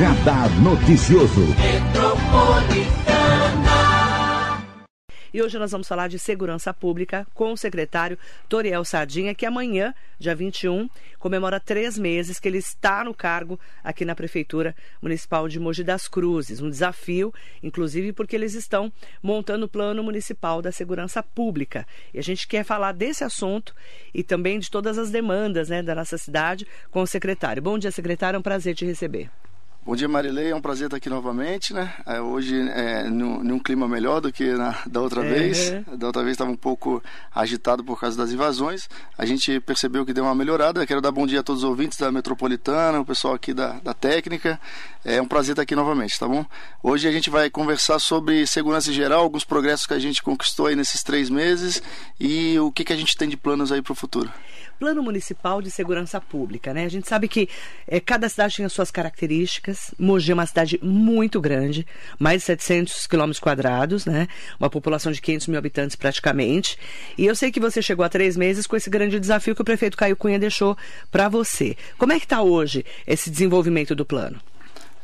Radar Noticioso. E hoje nós vamos falar de segurança pública com o secretário Toriel Sardinha, que amanhã, dia 21, comemora três meses que ele está no cargo aqui na Prefeitura Municipal de Mogi das Cruzes. Um desafio, inclusive, porque eles estão montando o Plano Municipal da Segurança Pública. E a gente quer falar desse assunto e também de todas as demandas né, da nossa cidade com o secretário. Bom dia, secretário. É um prazer te receber. Bom dia, Marilei. É um prazer estar aqui novamente, né? É, hoje, é, num, num, clima melhor do que na, da outra é. vez. Da outra vez estava um pouco agitado por causa das invasões. A gente percebeu que deu uma melhorada. Quero dar bom dia a todos os ouvintes da Metropolitana, o pessoal aqui da, da técnica. É um prazer estar aqui novamente, tá bom? Hoje a gente vai conversar sobre segurança em geral, alguns progressos que a gente conquistou aí nesses três meses e o que, que a gente tem de planos aí para o futuro. Plano Municipal de Segurança Pública, né? A gente sabe que é, cada cidade tem as suas características. Mogi é uma cidade muito grande, mais de 700 quilômetros quadrados, né? Uma população de 500 mil habitantes praticamente. E eu sei que você chegou há três meses com esse grande desafio que o prefeito Caio Cunha deixou para você. Como é que está hoje esse desenvolvimento do plano?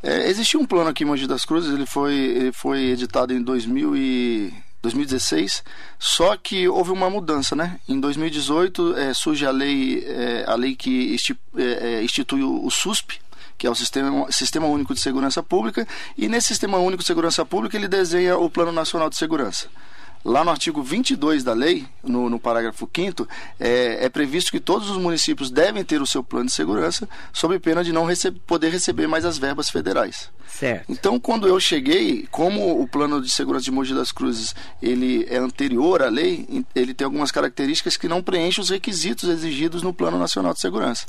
É, existia um plano aqui em Mogi das Cruzes, ele foi, ele foi editado em 2000 e 2016, só que houve uma mudança, né? Em 2018 é, surge a lei, é, a lei que é, é, institui o SUSP, que é o Sistema, Sistema Único de Segurança Pública, e nesse Sistema Único de Segurança Pública ele desenha o Plano Nacional de Segurança. Lá no artigo 22 da lei, no, no parágrafo 5 é, é, previsto que todos os municípios devem ter o seu plano de segurança, sob pena de não receb poder receber mais as verbas federais. Certo. Então, quando eu cheguei, como o plano de segurança de Mogi das Cruzes ele é anterior à lei, ele tem algumas características que não preenchem os requisitos exigidos no Plano Nacional de Segurança.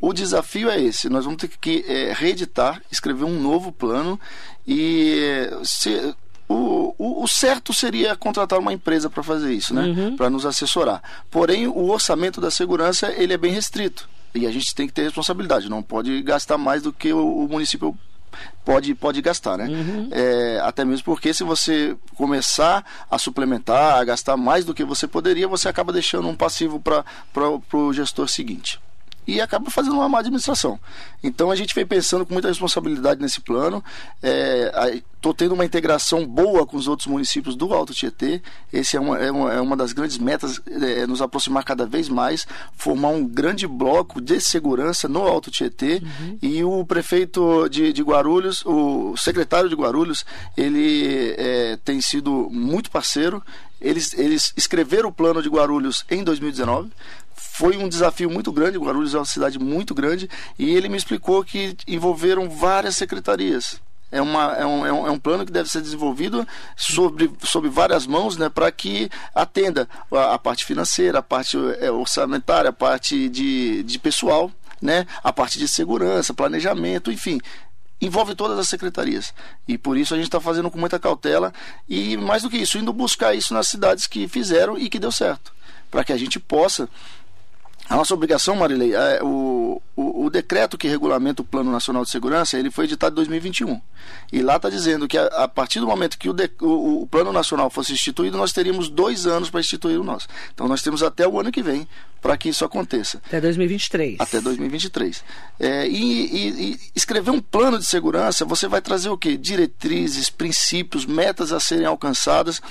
O desafio é esse: nós vamos ter que é, reeditar, escrever um novo plano e se, o, o, o, certo seria contratar uma empresa para fazer isso, né? Uhum. Para nos assessorar. Porém, o orçamento da segurança ele é bem restrito e a gente tem que ter responsabilidade. Não pode gastar mais do que o, o município pode, pode gastar, né? Uhum. É, até mesmo porque se você começar a suplementar, a gastar mais do que você poderia, você acaba deixando um passivo para o gestor seguinte e acaba fazendo uma má administração. Então a gente vem pensando com muita responsabilidade nesse plano. Estou é, tendo uma integração boa com os outros municípios do Alto Tietê. Esse é uma, é uma, é uma das grandes metas, é, nos aproximar cada vez mais, formar um grande bloco de segurança no Alto Tietê. Uhum. E o prefeito de, de, Guarulhos, o secretário de Guarulhos, ele é, tem sido muito parceiro. Eles, eles escreveram o plano de Guarulhos em 2019 foi um desafio muito grande. Guarulhos é uma cidade muito grande e ele me explicou que envolveram várias secretarias. É, uma, é, um, é, um, é um plano que deve ser desenvolvido sobre, sobre várias mãos né, para que atenda a, a, parte financeira, a parte é, orçamentária, a parte de, de pessoal, né, a parte de segurança, planejamento, enfim envolve todas as secretarias. E por isso a gente está fazendo com muita cautela e, mais do que isso, indo buscar isso nas cidades que fizeram e que deu certo. Para que a gente possa a nossa obrigação, Marilei, é o, o, o, decreto que regulamenta o Plano Nacional de Segurança, ele foi editado em 2021. E lá está dizendo que a, a, partir do momento que o, de, o, o, Plano Nacional fosse instituído, nós teríamos dois anos para instituir o nosso. Então nós temos até o ano que vem para que isso aconteça. Até 2023. Até 2023. É, e, e, e escrever um plano de segurança, você vai trazer o quê? Diretrizes, princípios, metas a serem alcançadas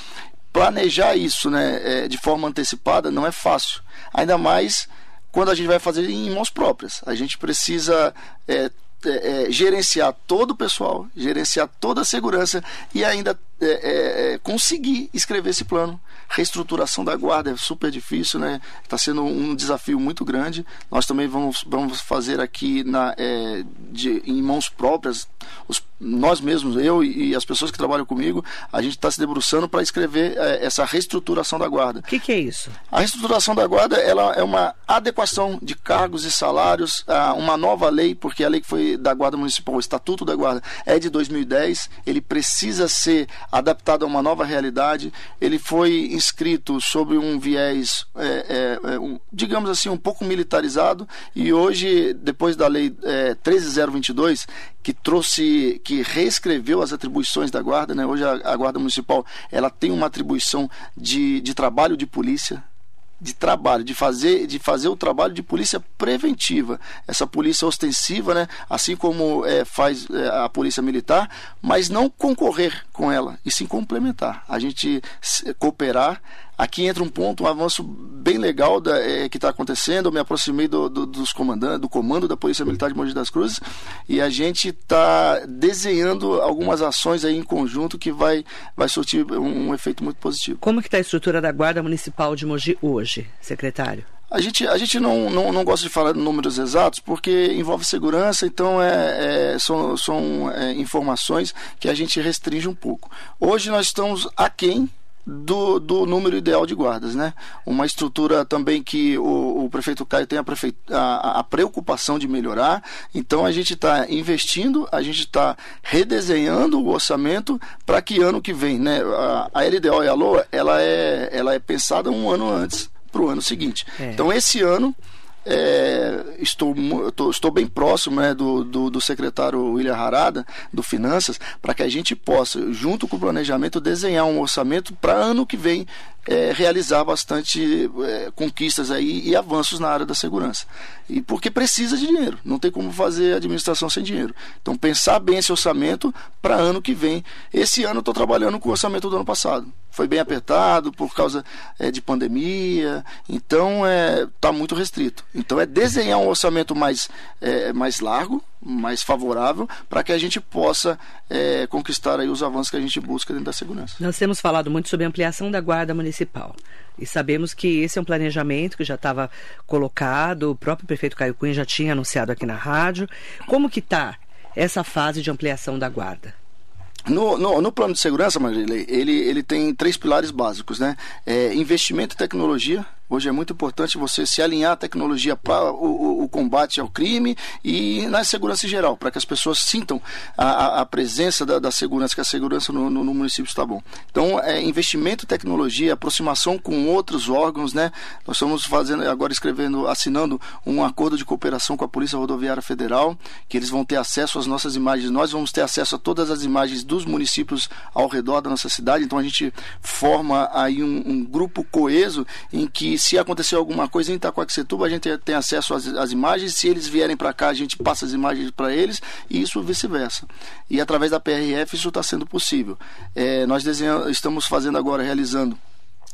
planejar isso né, é, de forma antecipada não é fácil. Ainda mais quando a gente vai fazer em mãos próprias. A gente precisa é, é, é, gerenciar todo o pessoal, gerenciar toda a segurança e ainda é, é, é, conseguir escrever esse plano. Reestruturação da guarda é super difícil, né? Está sendo um desafio muito grande. Nós também vamos, vamos fazer aqui na, é, de, em mãos próprias, os, nós mesmos, eu e, e, as pessoas que trabalham comigo, a gente está se debruçando para escrever é, essa reestruturação da guarda. O que, que, é isso? A reestruturação da guarda ela é uma adequação de cargos e salários a uma nova lei, porque a lei que foi da Guarda Municipal, o Estatuto da Guarda, é de 2010, ele precisa ser adaptado a uma nova realidade. Ele foi inscrito sobre um viés, é, é, é um, digamos assim, um pouco militarizado. E hoje, depois da lei é, 13022, que trouxe, que reescreveu as atribuições da guarda, né? Hoje a, a guarda municipal ela tem uma atribuição de, de trabalho de polícia de trabalho, de fazer, de fazer o trabalho de polícia preventiva, essa polícia ostensiva, né, assim como é, faz é, a polícia militar, mas não concorrer com ela, e sim complementar. A gente cooperar Aqui entra um ponto, um avanço bem legal da, é, que está acontecendo. Eu me aproximei do, do, dos comandantes, do comando da Polícia Militar de Mogi das Cruzes e a gente está desenhando algumas ações aí em conjunto que vai, vai surtir um, um efeito muito positivo. Como que está a estrutura da Guarda Municipal de Mogi hoje, secretário? A gente, a gente não, não, não gosta de falar de números exatos porque envolve segurança, então é, é são, são é, informações que a gente restringe um pouco. Hoje nós estamos aquém do, do número ideal de guardas, né? Uma estrutura também que o, o prefeito Caio tem a, a, a, preocupação de melhorar. Então a gente está investindo, a gente está redesenhando o orçamento para que ano que vem, né? A, a LDO e a LOA, ela é, ela é pensada um ano antes para o ano seguinte. É. Então esse ano é, estou, estou, estou, bem próximo né, do, do, do, secretário William Harada, do Finanças, para que a gente possa, junto com o planejamento, desenhar um orçamento para ano que vem é, realizar bastante é, conquistas aí e avanços na área da segurança. E porque precisa de dinheiro, não tem como fazer administração sem dinheiro. Então pensar bem esse orçamento para ano que vem. Esse ano eu estou trabalhando com o orçamento do ano passado. Foi bem apertado por causa é, de pandemia, então está é, muito restrito. Então é desenhar um orçamento mais, é, mais largo, mais favorável para que a gente possa é, conquistar aí os avanços que a gente busca dentro da segurança. Nós temos falado muito sobre a ampliação da guarda municipal e sabemos que esse é um planejamento que já estava colocado, o próprio prefeito Caio Cunha já tinha anunciado aqui na rádio. Como que está essa fase de ampliação da guarda? No, no, no, plano de segurança, Marilei, ele, ele tem três pilares básicos, né? É, investimento em tecnologia, Hoje é muito importante você se alinhar à tecnologia para o, o, combate ao crime e na segurança em geral, para que as pessoas sintam a, a presença da, da, segurança, que a segurança no, no, no, município está bom. Então, é investimento em tecnologia, aproximação com outros órgãos, né? Nós estamos fazendo, agora escrevendo, assinando um acordo de cooperação com a Polícia Rodoviária Federal, que eles vão ter acesso às nossas imagens. Nós vamos ter acesso a todas as imagens dos municípios ao redor da nossa cidade. Então, a gente forma aí um, um grupo coeso em que se acontecer alguma coisa em Itacoaxetuba, a gente tem acesso às, às imagens. Se eles vierem para cá, a gente passa as imagens para eles e isso vice-versa. E através da PRF isso está sendo possível. É, nós estamos fazendo agora, realizando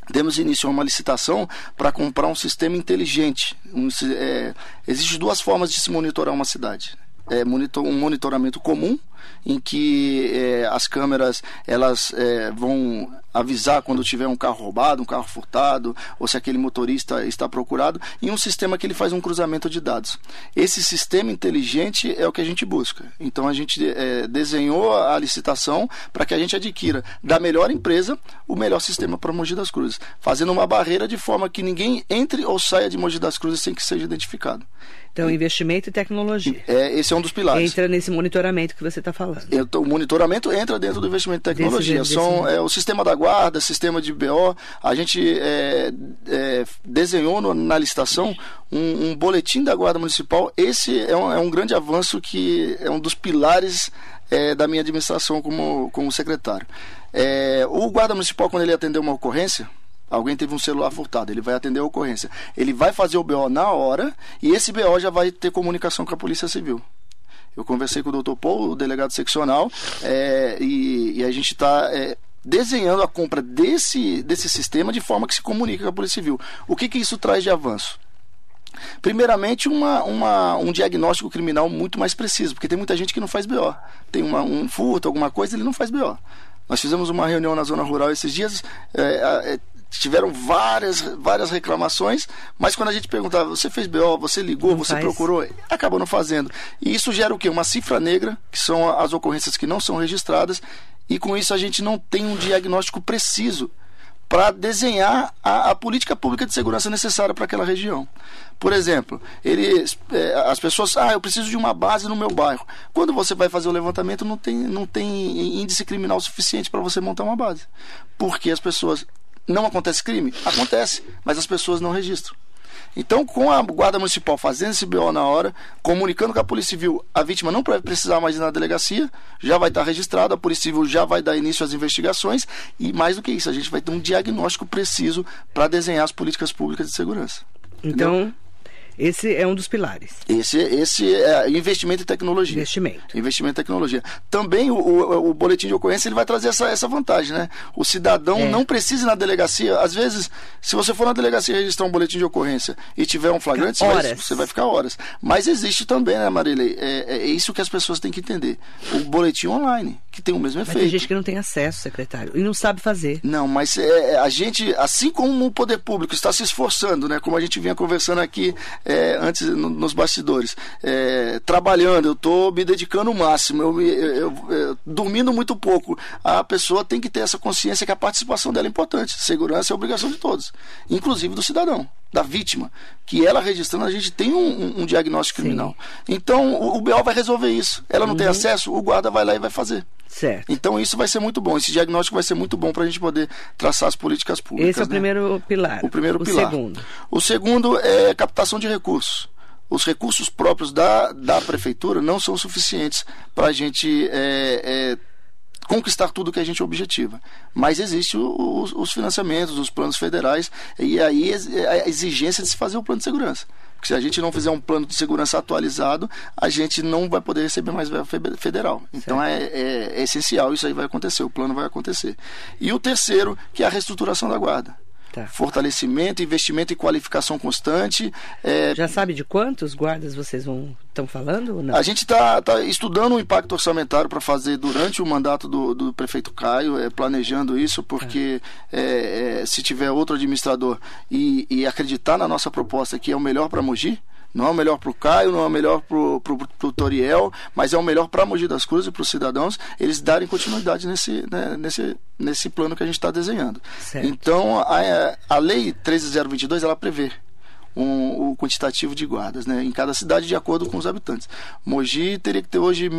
demos início a uma licitação para comprar um sistema inteligente. Um, é, Existem duas formas de se monitorar uma cidade. É, monitor, um monitoramento comum, em que é, as câmeras elas é, vão avisar quando tiver um carro roubado, um carro furtado, ou se aquele motorista está procurado, e um sistema que ele faz um cruzamento de dados. Esse sistema inteligente é o que a gente busca. Então a gente é, desenhou a licitação para que a gente adquira da melhor empresa o melhor sistema para Mogi das Cruzes, fazendo uma barreira de forma que ninguém entre ou saia de Mogi das Cruzes sem que seja identificado. Então, investimento e tecnologia. É, esse é um dos pilares. Entra nesse monitoramento que você está falando. o monitoramento entra dentro do investimento em tecnologia. Desse, São, é, o sistema da guarda, sistema de BO. A gente é, é, desenhou no, na licitação um, um, boletim da Guarda Municipal. Esse é um, é um grande avanço que é um dos pilares é, da minha administração como, como secretário. É, o guarda municipal, quando ele atendeu uma ocorrência, Alguém teve um celular furtado, ele vai atender a ocorrência. Ele vai fazer o BO na hora e esse BO já vai ter comunicação com a Polícia Civil. Eu conversei com o doutor Paul, o delegado seccional, é, e, e, a gente está é, desenhando a compra desse, desse sistema de forma que se comunique com a Polícia Civil. O que, que isso traz de avanço? Primeiramente, uma, uma, um diagnóstico criminal muito mais preciso, porque tem muita gente que não faz BO. Tem uma, um furto, alguma coisa, ele não faz BO. Nós fizemos uma reunião na zona rural esses dias. É, é, tiveram várias, várias reclamações, mas quando a gente perguntava, você fez BO, você ligou, não você faz. procurou, acabou não fazendo. E isso gera o quê? Uma cifra negra, que são as ocorrências que não são registradas, e com isso a gente não tem um diagnóstico preciso para desenhar a, a, política pública de segurança necessária para aquela região. Por exemplo, ele, é, as pessoas, ah, eu preciso de uma base no meu bairro. Quando você vai fazer o levantamento, não tem, não tem índice criminal suficiente para você montar uma base. Porque as pessoas não acontece crime? Acontece, mas as pessoas não registram. Então, com a Guarda Municipal fazendo esse BO na hora, comunicando com a Polícia Civil, a vítima não vai precisar mais ir na delegacia, já vai estar registrado, a Polícia Civil já vai dar início às investigações e, mais do que isso, a gente vai ter um diagnóstico preciso para desenhar as políticas públicas de segurança. Então, Entendeu? Esse é um dos pilares. Esse, esse é investimento em tecnologia. Investimento. Investimento em tecnologia. Também o, o, o boletim de ocorrência ele vai trazer essa, essa vantagem, né? O cidadão é. não precisa ir na delegacia. Às vezes, se você for na delegacia registrar um boletim de ocorrência e tiver um flagrante, você vai, você vai, ficar horas. Mas existe também, né, Marilei? É, é, isso que as pessoas têm que entender. O boletim online, que tem o mesmo efeito. Mas tem gente que não tem acesso, secretário, e não sabe fazer. Não, mas é, é, a gente, assim como o poder público está se esforçando, né? Como a gente vinha conversando aqui é, antes no, nos bastidores, é, trabalhando, eu estou me dedicando o máximo, eu, eu, eu, eu, dormindo muito pouco. A pessoa tem que ter essa consciência que a participação dela é importante. Segurança é obrigação de todos, inclusive do cidadão da vítima, que ela registrando, a gente tem um, um diagnóstico Sim. criminal. Então, o, o BO vai resolver isso. Ela não uhum. tem acesso, o guarda vai lá e vai fazer. Certo. Então, isso vai ser muito bom. Esse diagnóstico vai ser muito bom para a gente poder traçar as políticas públicas. Esse é o né? primeiro pilar. O primeiro o pilar. Segundo. O segundo é captação de recursos os recursos próprios da, da prefeitura não são suficientes para a gente é, é, conquistar tudo que a gente objetiva. Mas existem os, os, financiamentos, os planos federais, e aí a exigência de se fazer o plano de segurança. Porque se a gente não fizer um plano de segurança atualizado, a gente não vai poder receber mais verba federal. Então é, é, é essencial, isso aí vai acontecer, o plano vai acontecer. E o terceiro, que é a reestruturação da guarda. Tá. Fortalecimento, investimento e qualificação constante. É... Já sabe de quantos guardas vocês vão estão falando? A gente está tá estudando o impacto orçamentário para fazer durante o mandato do, do prefeito Caio, é, planejando isso, porque é, é, se tiver outro administrador e, e acreditar na nossa proposta que é o melhor para Mogi, não é o melhor para o Caio, não é o melhor para o Toriel, mas é o melhor para Mogi das Cruzes e para os cidadãos, eles darem continuidade nesse, né, nesse, nesse plano que a gente está desenhando. Certo. Então, a, a Lei 13022, ela prevê um, o quantitativo de guardas né, em cada cidade de acordo com os habitantes. Mogi teria que ter hoje 1,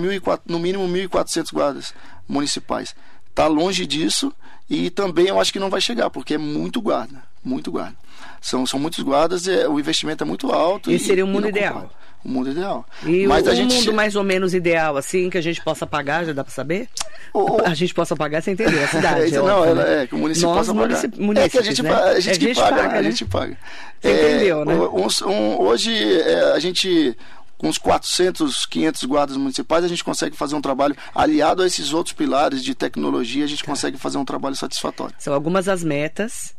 no mínimo 1.400 guardas municipais. Está longe disso e também eu acho que não vai chegar, porque é muito guarda, muito guarda. São, são muitos guardas, é, o investimento é muito alto. Esse e, seria o mundo ideal. O mundo ideal. E Mas o, a gente... mundo mais ou menos ideal, assim, que a gente possa pagar, já dá para saber? O, a gente possa pagar sem entender a cidade. É, é não, né? é, que o município Nós, possa pagar. é que a gente, né? a gente, é, a gente paga, paga, a né? gente paga. Você entendeu, né? Um, um, hoje é, a gente com uns 400, 500 guardas municipais, a gente consegue fazer um trabalho aliado a esses outros pilares de tecnologia, a gente tá. consegue fazer um trabalho satisfatório. São algumas das metas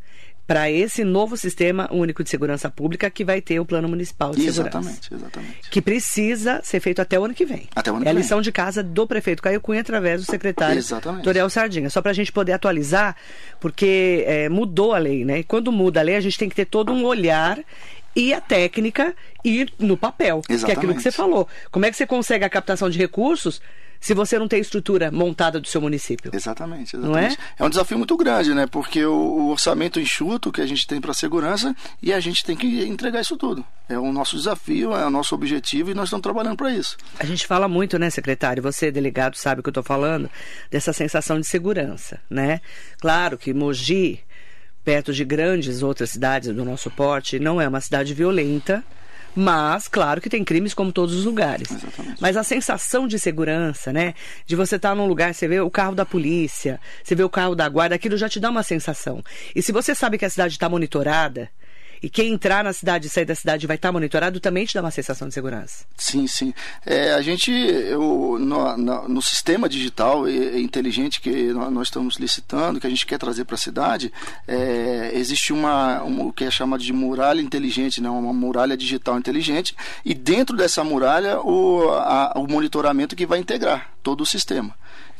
para esse novo sistema único de segurança pública que vai ter o plano municipal de exatamente, segurança. Exatamente, Que precisa ser feito até o ano que vem. Até o ano é a lição de casa do prefeito Caio Cunha através do secretário exatamente. Toriel Sardinha. Só para a gente poder atualizar, porque é, mudou a lei, né? E quando muda a lei, a gente tem que ter todo um olhar e a técnica e no papel, Exatamente. que é aquilo que você falou. Como é que você consegue a captação de recursos se você não tem estrutura montada do seu município. Exatamente, exatamente. Não é? é um desafio muito grande, né? Porque o, o orçamento enxuto que a gente tem para a segurança e a gente tem que entregar isso tudo. É o nosso desafio, é o nosso objetivo e nós estamos trabalhando para isso. A gente fala muito, né, secretário? Você, delegado, sabe o que eu estou falando, dessa sensação de segurança, né? Claro que Mogi, perto de grandes outras cidades do nosso porte, não é uma cidade violenta mas, claro que tem crimes como todos os lugares. Exatamente. Mas a sensação de segurança, né? De você estar tá num lugar, você vê o carro da polícia, você vê o carro da guarda, aquilo já te dá uma sensação. E se você sabe que a cidade está monitorada, e quem entrar na cidade e sair da cidade vai estar monitorado, também te dá uma sensação de segurança. Sim, sim. É, a gente, eu, no, no, no, sistema digital e, inteligente que nós estamos licitando, que a gente quer trazer para a cidade, é, existe uma, o que é chamado de muralha inteligente, né? uma muralha digital inteligente, e dentro dessa muralha o, a, o monitoramento que vai integrar todo o sistema.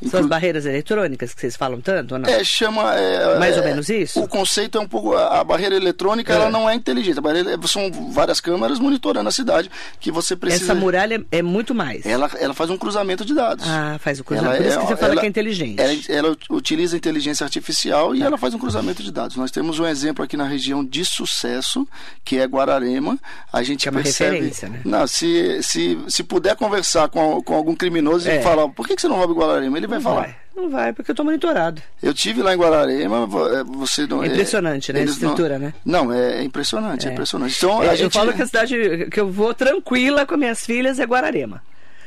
São as barreiras eletrônicas que vocês falam tanto ou não? É, chama. É, Mais ou é, menos isso? O conceito é um pouco. A barreira eletrônica ela é. não é inteligente. A barreira, são várias câmeras monitorando a cidade que você precisa. Essa muralha é muito mais. Ela, ela faz um cruzamento de dados. Ah, faz o cruzamento. Ela, Por isso que você fala ela, que é inteligente. Ela, ela utiliza inteligência artificial e tá. ela faz um cruzamento de dados. Nós temos um exemplo aqui na região de sucesso, que é Guararema. A gente que é uma percebe. Referência, né? Não, se, se, se puder conversar com, com algum criminoso é. e falar, por que, que você não rouba Guararema? Ele ele vai não falar. Vai. Não vai, porque eu tô monitorado. Eu tive lá em Guararema, é, você não. É impressionante, é, né? A estrutura, não, né? Não, é impressionante, é, é impressionante. Então, é, gente... Eu falo que a cidade que eu vou tranquila com minhas filhas é Guararema.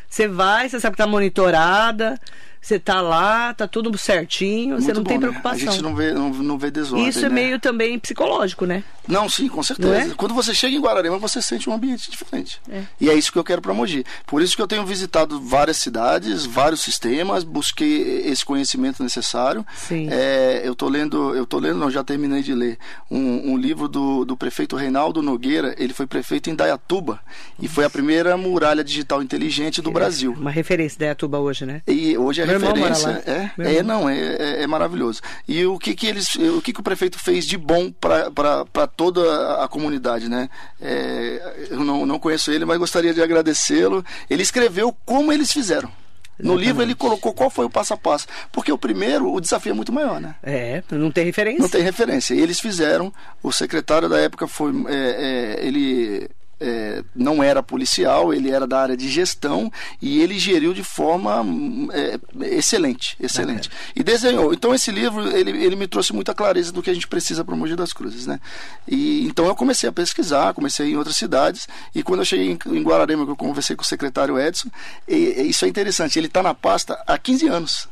Você vai, você sabe que tá monitorada, você tá lá, tá tudo certinho, Muito você não bom, tem preocupação. Né? A gente não vê, não, não vê desordem. Isso é né? meio também psicológico, né? Não, sim, com certeza. É? Quando você chega em Guararema, você sente um ambiente diferente. É. E é isso que eu quero para Mogi. Por isso que eu tenho visitado várias cidades, vários sistemas, busquei esse conhecimento necessário. Sim. É, eu tô lendo, eu tô lendo, não, já terminei de ler um, um livro do, do prefeito Reinaldo Nogueira. Ele foi prefeito em Dayatuba e foi a primeira muralha digital inteligente do Brasil. Uma referência Dayatuba hoje, né? E hoje é referência. É, é, não, é, é, é, maravilhoso. E o que que eles, o que que o prefeito fez de bom para toda a comunidade, né? É, eu não, não conheço ele, mas gostaria de agradecê-lo. Ele escreveu como eles fizeram. No Exatamente. livro ele colocou qual foi o passo a passo. Porque o primeiro, o desafio é muito maior, né? É, não tem referência. Não tem referência. E eles fizeram, o secretário da época foi. É, é, ele é, não era policial, ele era da área de gestão e ele geriu de forma é, excelente, excelente. É. E desenhou. Então esse livro ele, ele me trouxe muita clareza do que a gente precisa para o Mogi das Cruzes, né? E então eu comecei a pesquisar, comecei em outras cidades e quando eu cheguei em, em Guararema que eu conversei com o secretário Edson, e, e isso é interessante. Ele está na pasta há 15 anos.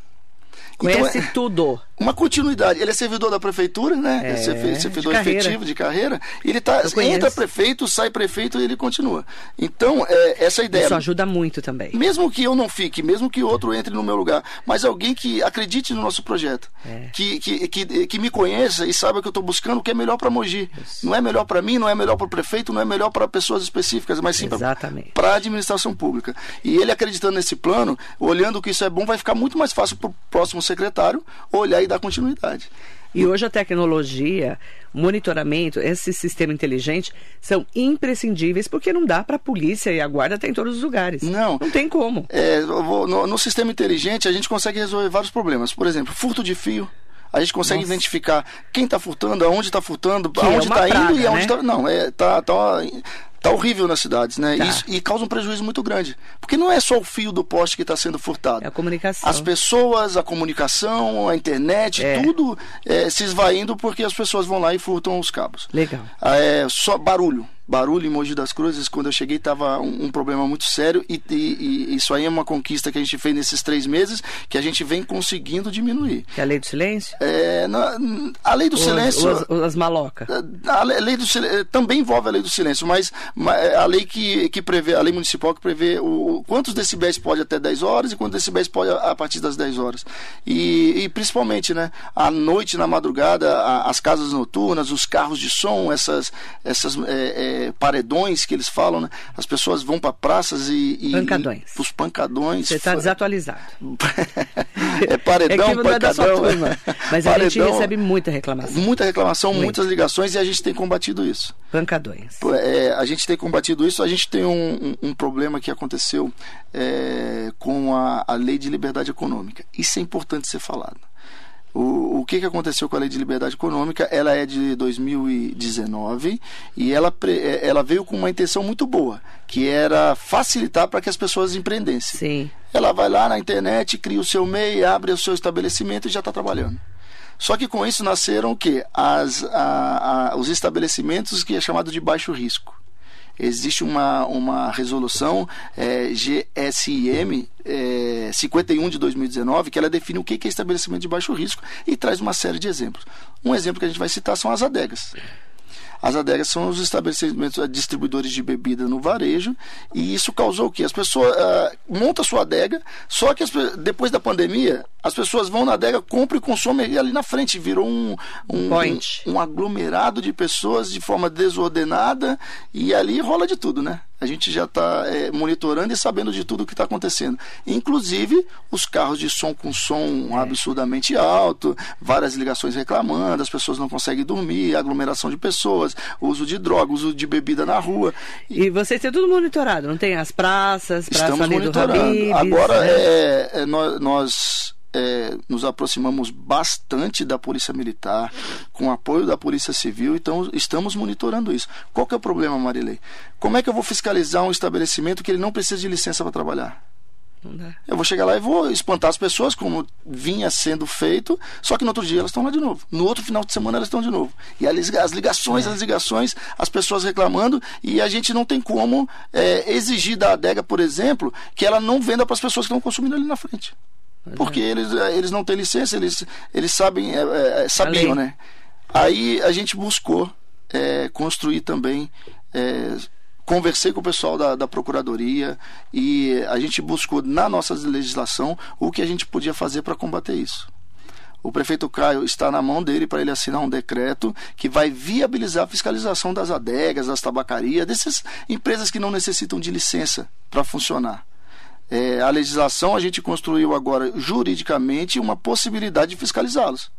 Conhece então, tudo uma continuidade. Ele é servidor da prefeitura, né? É, é servidor de efetivo de carreira. Ele tá, entra prefeito, sai prefeito e ele continua. Então, é, essa ideia. Isso ajuda muito também. Mesmo que eu não fique, mesmo que outro entre no meu lugar, mas alguém que acredite no nosso projeto, é. que, que, que, que, me conheça e saiba que eu estou buscando o que é melhor para Mogi. Isso. Não é melhor para mim, não é melhor para o prefeito, não é melhor para pessoas específicas, mas sim para a administração pública. E ele acreditando nesse plano, olhando que isso é bom, vai ficar muito mais fácil para o próximo secretário olhar e dar continuidade. E hoje a tecnologia, monitoramento, esse sistema inteligente são imprescindíveis porque não dá para a polícia e a guarda estar em todos os lugares. Não. Não tem como. É, no, no, sistema inteligente a gente consegue resolver vários problemas. Por exemplo, furto de fio. A gente consegue Nossa. identificar quem está furtando, aonde está furtando, que aonde está é indo e aonde está. Né? Não, é, tá, tá tá horrível nas cidades, né? Tá. Isso, e causa um prejuízo muito grande. Porque não é só o fio do poste que está sendo furtado. É a comunicação. As pessoas, a comunicação, a internet, é. tudo é, se esvaindo porque as pessoas vão lá e furtam os cabos. Legal. Ah, é, só barulho barulho em Mogi das Cruzes, quando eu cheguei, estava um, um, problema muito sério e, e, e, isso aí é uma conquista que a gente fez nesses três meses que a gente vem conseguindo diminuir. Que é a lei do silêncio? É, na, a lei do silêncio... Os, as malocas. A, a lei do silêncio também envolve a lei do silêncio, mas, mas a lei que, que prevê, a lei municipal que prevê o, quantos decibéis pode até 10 horas e quantos decibéis pode a, a partir das 10 horas. E, e, principalmente, né, à noite, na madrugada, a, as casas noturnas, os carros de som, essas... essas é, é, paredões que eles falam, né? As pessoas vão para praças e, e pancadões. E, os pancadões. Você está desatualizado. é paredão, é pancadão. Turma, mas paredão, a gente recebe muita reclamação. Muita reclamação, Muito. muitas ligações e a gente tem combatido isso. Pancadões. É, a gente tem combatido isso. A gente tem um, um, um problema que aconteceu é, com a, a lei de liberdade econômica. Isso é importante ser falado. O, o que, que aconteceu com a Lei de Liberdade Econômica? Ela é de 2019 e ela, é, ela veio com uma intenção muito boa, que era facilitar para que as pessoas empreendessem. Sim. Ela vai lá na internet, cria o seu MEI, abre o seu estabelecimento e já está trabalhando. Só que com isso nasceram o quê? As, a, a, os estabelecimentos que é chamado de baixo risco existe uma, uma resolução é, GSIM é, 51 de 2019 que ela define o que é estabelecimento de baixo risco e traz uma série de exemplos. Um exemplo que a gente vai citar são as adegas. As adegas são os estabelecimentos eh, distribuidores de bebida no varejo e isso causou o quê? As pessoas uh, montam sua adega, só que as, depois da pandemia as pessoas vão na adega, compram e consomem ali na frente. Virou um, um, um, um aglomerado de pessoas de forma desordenada e ali rola de tudo, né? A gente já está é, monitorando e sabendo de tudo o que está acontecendo. Inclusive os carros de som com som é. absurdamente alto, várias ligações reclamando, as pessoas não conseguem dormir, aglomeração de pessoas, uso de droga, uso de bebida na rua. E, e vocês têm tudo monitorado, não tem as praças, praça Estamos monitorando. Habibs, Agora né? é, é, nós, nós é, nos aproximamos bastante da Polícia Militar, com apoio da Polícia Civil, então estamos monitorando isso. Qual que é o problema, Marilei? Como é que eu vou fiscalizar um estabelecimento que ele não precisa de licença para trabalhar? Eu vou chegar lá e vou espantar as pessoas, como vinha sendo feito, só que no outro dia elas estão lá de novo. No outro final de semana elas estão de novo. E as ligações, é. as ligações, as pessoas reclamando, e a gente não tem como é, exigir da adega, por exemplo, que ela não venda para as pessoas que estão consumindo ali na frente. Porque é. eles, eles não têm licença, eles, eles sabem, é, é sabiam, né? Aí a gente buscou é, construir também é, conversei com o pessoal da, da, Procuradoria e a gente buscou na nossa legislação o que a gente podia fazer para combater isso. O prefeito Caio está na mão dele para ele assinar um decreto que vai viabilizar a fiscalização das adegas, das tabacarias, dessas empresas que não necessitam de licença para funcionar. É, a legislação a gente construiu agora juridicamente uma possibilidade de fiscalizá-los.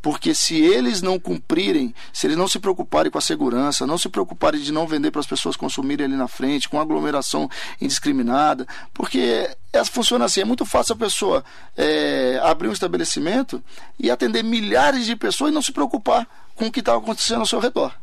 Porque se eles não cumprirem, se eles não se preocuparem com a segurança, não se preocuparem de não vender para as pessoas consumirem ali na frente, com aglomeração indiscriminada, porque é, funciona assim, é muito fácil a pessoa é, abrir um estabelecimento e atender milhares de pessoas e não se preocupar com o que está acontecendo ao seu redor.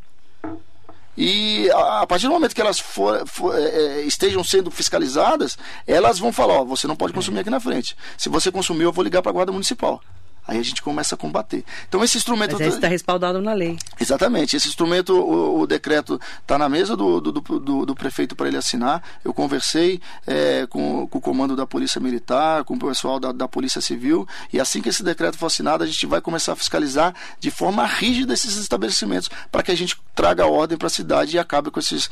E a, partir do momento que elas for, for, é, é, estejam sendo fiscalizadas, elas vão falar: ó, você não pode consumir aqui na frente. Se você consumiu, eu vou ligar para a Guarda Municipal. Aí a gente começa a combater. Então esse instrumento. Mas está respaldado na lei. Exatamente. Esse instrumento, o, o decreto está na mesa do, do, do, do prefeito para ele assinar. Eu conversei é, com, com, o comando da Polícia Militar, com o pessoal da, da Polícia Civil, e assim que esse decreto for assinado, a gente vai começar a fiscalizar de forma rígida esses estabelecimentos, para que a gente traga ordem para a cidade e acabe com esses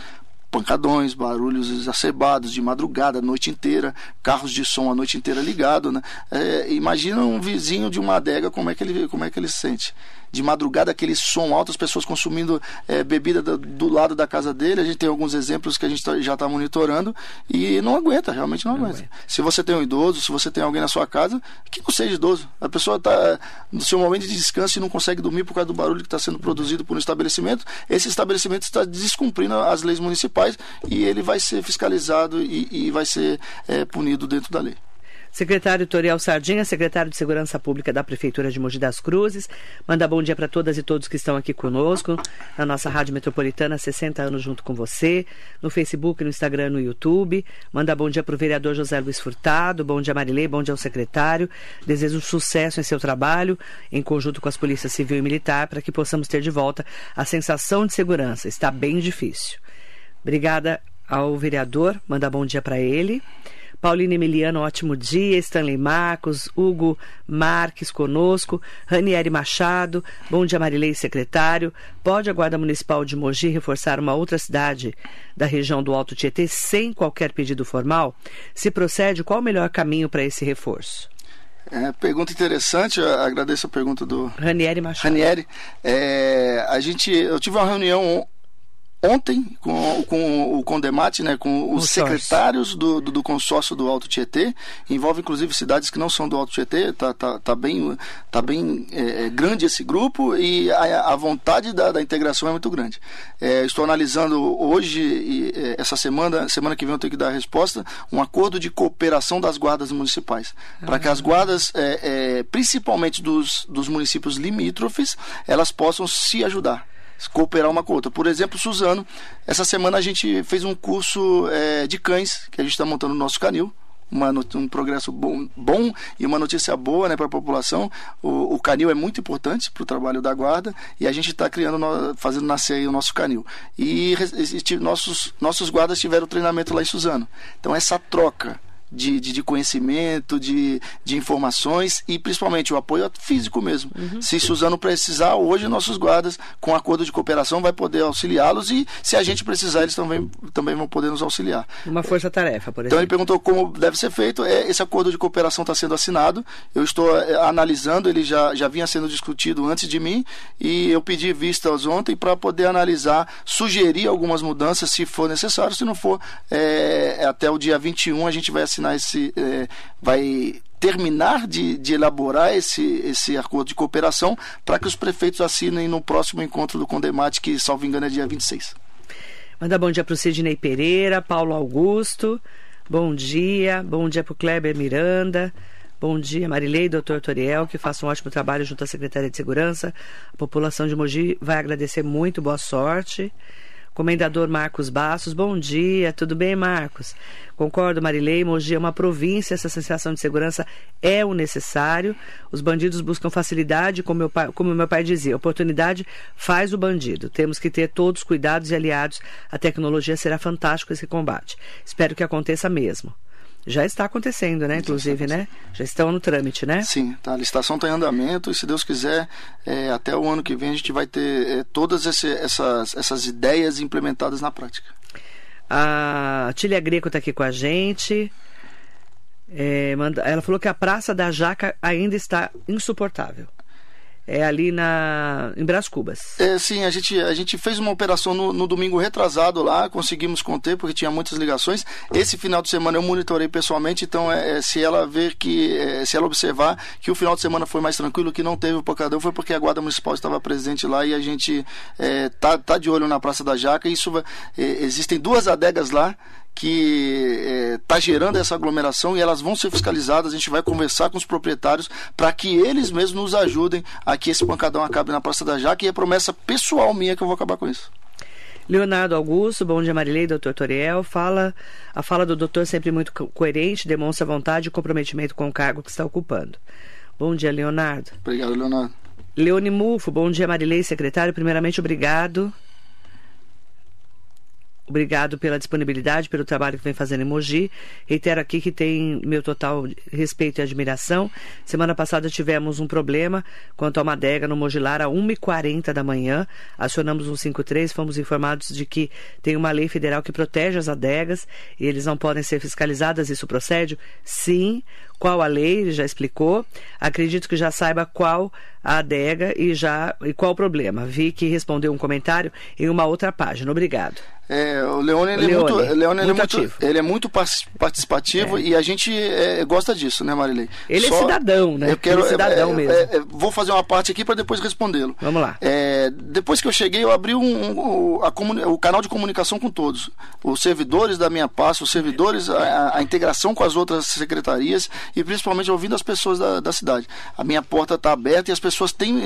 pancadões, barulhos exacerbados de madrugada, a noite inteira, carros de som a noite inteira ligado, né? É, imagina um vizinho de uma adega como é que ele como é que ele se sente de madrugada aquele som alto, as pessoas consumindo é, bebida do, do, lado da casa dele. A gente tem alguns exemplos que a gente tá, já está monitorando e não aguenta, realmente não, não aguenta. aguenta. Se você tem um idoso, se você tem alguém na sua casa, que não seja idoso. A pessoa está no seu momento de descanso e não consegue dormir por causa do barulho que está sendo produzido por um estabelecimento. Esse estabelecimento está descumprindo as leis municipais e ele vai ser fiscalizado e, e vai ser é, punido dentro da lei. Secretário Toriel Sardinha, secretário de Segurança Pública da Prefeitura de Mogi das Cruzes, manda bom dia para todas e todos que estão aqui conosco, na nossa Rádio Metropolitana, 60 anos junto com você, no Facebook, no Instagram, no YouTube. Manda bom dia para o vereador José Luiz Furtado, bom dia Marilei, bom dia ao secretário. Desejo sucesso em seu trabalho, em conjunto com as polícias civil e militar, para que possamos ter de volta a sensação de segurança. Está bem difícil. Obrigada ao vereador, manda bom dia para ele. Paulina Emiliano, ótimo dia. Stanley Marcos, Hugo Marques conosco. Ranieri Machado, bom dia Marilei, secretário. Pode a Guarda Municipal de Mogi reforçar uma outra cidade da região do Alto Tietê sem qualquer pedido formal? Se procede, qual o melhor caminho para esse reforço? É, pergunta interessante, eu agradeço a pergunta do Ranieri Machado. Ranieri, é, a gente, eu tive uma reunião ontem com, com o Condemate, né, com os secretários do, do, do, consórcio do Alto Tietê, envolve inclusive cidades que não são do Alto Tietê, tá, tá, tá bem, tá bem é, é, grande esse grupo e a, a vontade da, da, integração é muito grande. É, estou analisando hoje e é, essa semana, semana que vem eu tenho que dar a resposta, um acordo de cooperação das guardas municipais, para que as guardas, é, é, principalmente dos, dos municípios limítrofes, elas possam se ajudar cooperar uma com a outra. Por exemplo, Suzano, essa semana a gente fez um curso é, de cães, que a gente está montando no nosso canil. Uma, um progresso bom, bom e uma notícia boa né, para a população. O, o, canil é muito importante para o trabalho da guarda e a gente está criando, fazendo nascer o nosso canil. E, e nossos, nossos guardas tiveram treinamento lá em Suzano. Então, essa troca de, de, de, conhecimento, de, de informações e principalmente o apoio físico mesmo. Uhum. Se Suzano precisar, hoje nossos guardas, com acordo de cooperação, vai poder auxiliá-los e se a gente precisar, eles também, também vão poder nos auxiliar. Uma força-tarefa, por exemplo. Então ele perguntou como deve ser feito. É, esse acordo de cooperação está sendo assinado. Eu estou é, analisando, ele já, já vinha sendo discutido antes de mim e eu pedi vistas ontem para poder analisar, sugerir algumas mudanças se for necessário. Se não for, é, até o dia 21 a gente vai assinar assinar esse. É, vai terminar de, de, elaborar esse, esse acordo de cooperação para que os prefeitos assinem no próximo encontro do Condemate, que, salvo engano, é dia 26. Manda bom dia para o Sidney Pereira, Paulo Augusto, bom dia, bom dia para o Kleber Miranda, bom dia Marilei, doutor Toriel, que faça um ótimo trabalho junto à Secretaria de Segurança. A população de Mogi vai agradecer muito, boa sorte. Comendador Marcos Bastos, bom dia, tudo bem, Marcos? Concordo, Marilei, Mogi é uma província, essa sensação de segurança é o necessário. Os bandidos buscam facilidade, como meu pai, como meu pai dizia, oportunidade faz o bandido. Temos que ter todos cuidados e aliados. A tecnologia será fantástico esse combate. Espero que aconteça mesmo. Já está acontecendo, né? Inclusive, né? Já estão no trâmite, né? Sim, tá, a licitação está em andamento e se Deus quiser, é, até o ano que vem a gente vai ter é, todas esse, essas, essas ideias implementadas na prática. A Tília Greco está aqui com a gente. É, manda, ela falou que a Praça da Jaca ainda está insuportável é ali na em Brás Cubas. É, sim, a gente, a gente fez uma operação no, no, domingo retrasado lá, conseguimos conter porque tinha muitas ligações. Esse final de semana eu monitorei pessoalmente, então é, é se ela ver que, é, se ela observar que o final de semana foi mais tranquilo, que não teve o pancadão, foi porque a Guarda Municipal estava presente lá e a gente é, tá, tá de olho na Praça da Jaca. Isso é, existem duas adegas lá que está é, gerando essa aglomeração e elas vão ser fiscalizadas. A gente vai conversar com os proprietários para que eles mesmos nos ajudem a que esse pancadão acabe na Praça da Jaca e é promessa pessoal minha que eu vou acabar com isso. Leonardo Augusto, bom dia Marilei, doutor Toriel. Fala, a fala do doutor sempre muito coerente, demonstra vontade e comprometimento com o cargo que está ocupando. Bom dia, Leonardo. Obrigado, Leonardo. Leone Mufo, bom dia Marilei, secretário. Primeiramente, obrigado Obrigado pela disponibilidade, pelo trabalho que vem fazendo em Mogi. Reitero aqui que tem meu total respeito e admiração. Semana passada tivemos um problema quanto a uma adega no Mogilar, a 1h40 da manhã. Acionamos o 153, fomos informados de que tem uma lei federal que protege as adegas e eles não podem ser fiscalizadas. Isso procede? Sim. Qual a lei? Ele já explicou. Acredito que já saiba qual a adega e já e qual o problema. Vi que respondeu um comentário em uma outra página. Obrigado. É, o Leone, ele, Leone, é muito, Leone, ele, muito, é muito, ele é muito participativo é. e a gente é, gosta disso, né, Marilei? Ele é Só, é cidadão, né? Eu quero, ele é cidadão mesmo. vou fazer uma parte aqui para depois respondê-lo. Vamos lá. depois que eu cheguei, eu abri um, um a, o canal de comunicação com todos. Os servidores da minha pasta, os servidores, a, a, integração com as outras secretarias e principalmente ouvindo as pessoas da, da cidade. A minha porta está aberta e as pessoas têm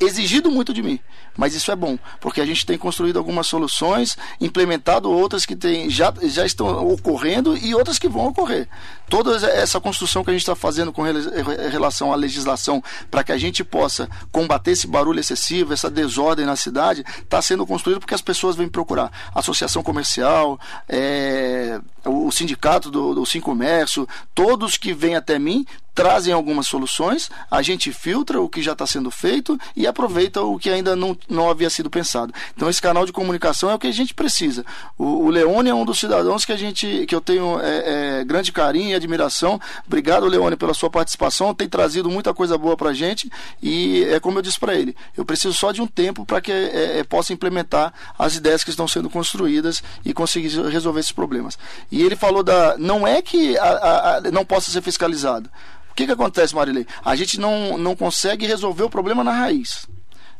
exigido muito de mim. Mas isso é bom, porque a gente tem construído algumas soluções implementado outras que tem, já, já estão ocorrendo e outras que vão ocorrer. Toda essa construção que a gente está fazendo com relação à legislação para que a gente possa combater esse barulho excessivo, essa desordem na cidade, está sendo construído porque as pessoas vêm procurar. Associação comercial, é, o, sindicato do, do Sim Comércio, todos que vêm até mim trazem algumas soluções, a gente filtra o que já está sendo feito e aproveita o que ainda não, não havia sido pensado. Então esse canal de comunicação é o que a gente precisa. O, o Leone é um dos cidadãos que a gente que eu tenho é, é, grande carinho e admiração. Obrigado, Leone, pela sua participação. Tem trazido muita coisa boa para a gente e é como eu disse para ele, eu preciso só de um tempo para que é, é, possa implementar as ideias que estão sendo construídas e conseguir resolver esses problemas. E ele falou da não é que a, a, a, não possa ser fiscalizado que, que acontece, Marilei? A gente não, não consegue resolver o problema na raiz.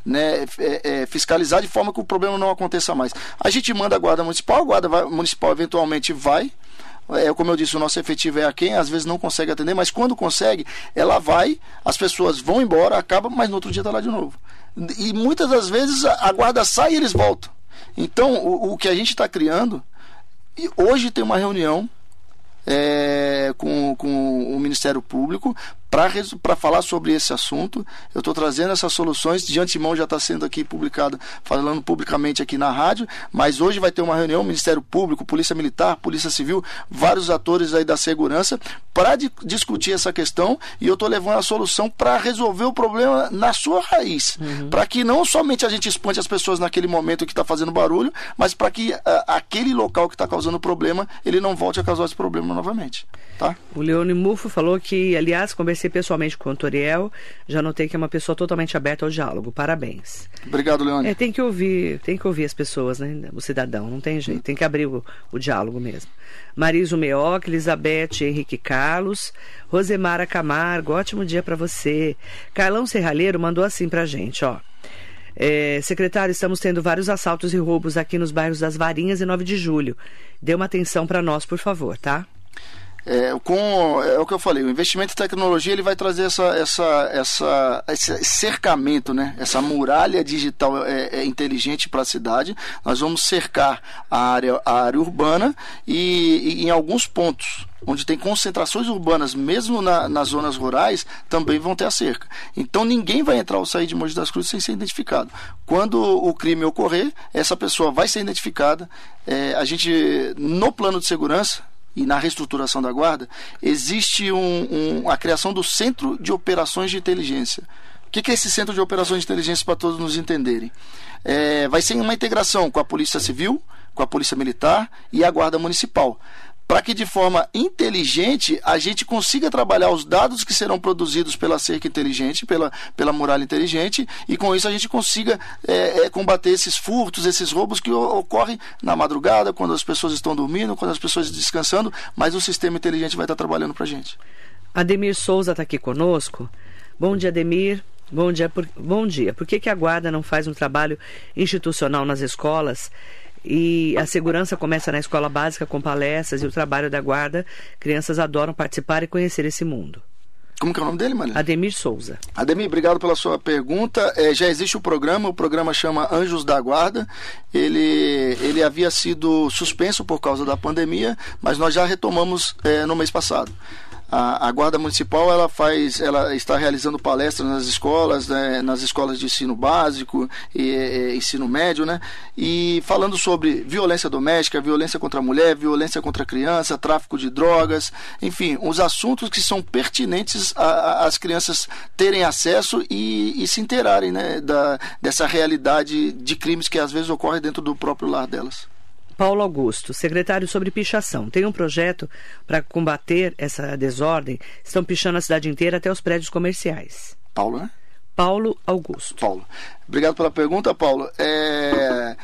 Né, é, é, fiscalizar de forma que o problema não aconteça mais. A gente manda a guarda municipal, a guarda vai, municipal eventualmente vai. É, como eu disse, o nosso efetivo é a quem às vezes não consegue atender, mas quando consegue, ela vai, as pessoas vão embora, acaba, mas no outro dia está lá de novo. E muitas das vezes a, guarda sai e eles voltam. Então, o, o que a gente está criando, e hoje tem uma reunião é, com, com o Ministério Público para falar sobre esse assunto. Eu estou trazendo essas soluções, de antemão já está sendo aqui publicado, falando publicamente aqui na rádio, mas hoje vai ter uma reunião, Ministério Público, Polícia Militar, Polícia Civil, vários atores aí da segurança, para discutir essa questão e eu estou levando a solução para resolver o problema na sua raiz. Uhum. Para que não somente a gente espante as pessoas naquele momento que está fazendo barulho, mas para que uh, aquele local que está causando problema, ele não volte a causar esse problema novamente. Tá? O Leone Mufo falou que, aliás, conversei conversei pessoalmente com o Toriel, já notei que é uma pessoa totalmente aberta ao diálogo. Parabéns. Obrigado, Leone. É, tem que ouvir, tem que ouvir as pessoas, né? O cidadão, não tem jeito, tem que abrir o, o diálogo mesmo. Mariso Meoc, Elizabeth Henrique Carlos, Rosemara Camargo, ótimo dia para você. Carlão Serralheiro mandou assim pra gente, ó. É, secretário, estamos tendo vários assaltos e roubos aqui nos bairros das Varinhas e 9 de Julho. Dê uma atenção para nós, por favor, tá? É, com, é o que eu falei, o investimento em tecnologia ele vai trazer essa, essa, essa, esse cercamento, né? essa muralha digital é, é inteligente para a cidade. Nós vamos cercar a área, a área urbana e, e em alguns pontos onde tem concentrações urbanas, mesmo na, nas zonas rurais, também vão ter a cerca. Então ninguém vai entrar ou sair de Mogi das Cruzes sem ser identificado. Quando o crime ocorrer, essa pessoa vai ser identificada. É, a gente, no plano de segurança, e na reestruturação da guarda, existe um, um, a criação do Centro de Operações de Inteligência. O que é esse Centro de Operações de Inteligência para todos nos entenderem? É, vai ser uma integração com a Polícia Civil, com a Polícia Militar e a Guarda Municipal para que de forma inteligente a gente consiga trabalhar os dados que serão produzidos pela cerca inteligente, pela, pela muralha inteligente, e com isso a gente consiga é, é, combater esses furtos, esses roubos que ocorrem na madrugada, quando as pessoas estão dormindo, quando as pessoas estão descansando, mas o sistema inteligente vai estar trabalhando para a gente. Ademir Souza está aqui conosco. Bom dia, Ademir. Bom dia. Por, bom dia. Por que, que a Guarda não faz um trabalho institucional nas escolas? E a segurança começa na escola básica com palestras e o trabalho da guarda. Crianças adoram participar e conhecer esse mundo. Como que é o nome dele, mano? Ademir Souza. Ademir, obrigado pela sua pergunta. É, já existe o programa, o programa chama Anjos da Guarda. Ele, ele havia sido suspenso por causa da pandemia, mas nós já retomamos é, no mês passado. A, a, guarda municipal ela faz, ela está realizando palestras nas escolas, né, nas escolas de ensino básico e, e, ensino médio, né, e falando sobre violência doméstica, violência contra a mulher, violência contra a criança, tráfico de drogas, enfim, os assuntos que são pertinentes às crianças terem acesso e, e se interarem, né, da, dessa realidade de crimes que às vezes ocorre dentro do próprio lar delas. Paulo Augusto, secretário sobre pichação. Tem um projeto para combater essa desordem. Estão pichando a cidade inteira até os prédios comerciais. Paulo, né? Paulo Augusto. Paulo. Obrigado pela pergunta, Paulo. É...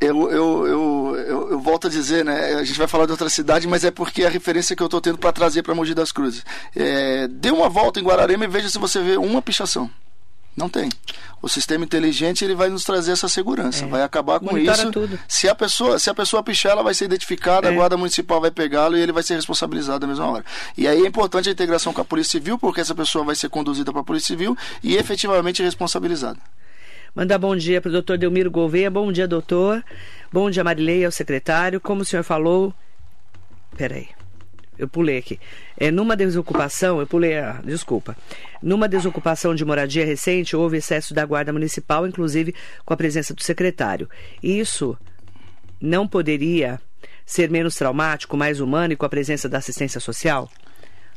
Eu, eu, eu, eu, eu, volto a dizer, né? A gente vai falar de outra cidade, mas é porque é a referência que eu estou tendo para trazer para Mogi das Cruzes. É... Dê uma volta em Guararema e veja se você vê uma pichação. Não tem. O sistema inteligente ele vai nos trazer essa segurança, é. vai acabar com Monitora isso. Tudo. Se a pessoa, se a pessoa pichar, ela vai ser identificada, é. a guarda municipal vai pegá-lo e ele vai ser responsabilizado na mesma hora. E aí é importante a integração com a Polícia Civil, porque essa pessoa vai ser conduzida para a Polícia Civil e efetivamente responsabilizada. Mandar bom dia para o doutor Delmiro Gouveia. Bom dia, doutor. Bom dia, Marileia, o secretário. Como o senhor falou. Peraí eu pulei aqui. É, numa desocupação, eu pulei, ah, desculpa. Numa desocupação de moradia recente, houve excesso da Guarda Municipal, inclusive com a presença do secretário. Isso não poderia ser menos traumático, mais humano e com a presença da assistência social?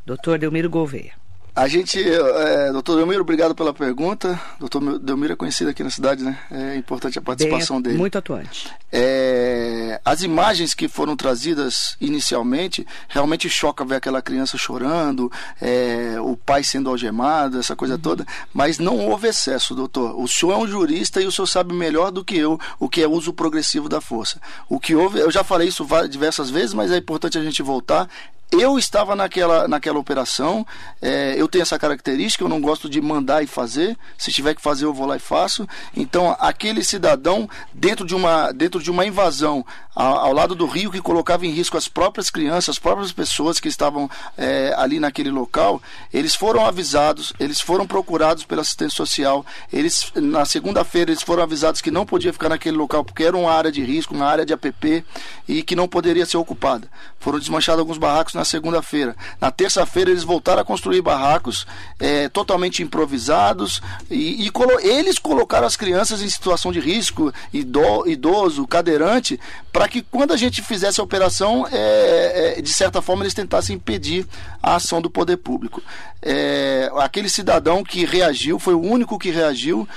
Doutor Delmiro Gouveia. A gente, é, doutor Delmiro, obrigado pela pergunta. Doutor Delmiro é conhecido aqui na cidade, né? É importante a participação Bem, dele. Muito atuante. É, as imagens que foram trazidas inicialmente, realmente choca ver aquela criança chorando, é, o pai sendo algemado, essa coisa uhum. toda, mas não houve excesso, doutor. O senhor é um jurista e o senhor sabe melhor do que eu o que é uso progressivo da força. O que houve, eu já falei isso diversas vezes, mas é importante a gente voltar, eu estava naquela, naquela operação, é, eu tenho essa característica, eu não gosto de mandar e fazer. Se tiver que fazer, eu vou lá e faço. Então, aquele cidadão, dentro de uma, dentro de uma invasão ao, ao lado do rio, que colocava em risco as próprias crianças, as próprias pessoas que estavam é, ali naquele local, eles foram avisados, eles foram procurados pela assistência social. Eles, na segunda-feira, eles foram avisados que não podia ficar naquele local porque era uma área de risco, uma área de APP e que não poderia ser ocupada. Foram desmanchados alguns barracos na segunda-feira. Na terça-feira eles voltaram a construir barracos é, totalmente improvisados e, e colo eles colocaram as crianças em situação de risco, ido idoso, cadeirante, para que quando a gente fizesse a operação, é, é, de certa forma eles tentassem impedir a ação do poder público. É, aquele cidadão que reagiu foi o único que reagiu.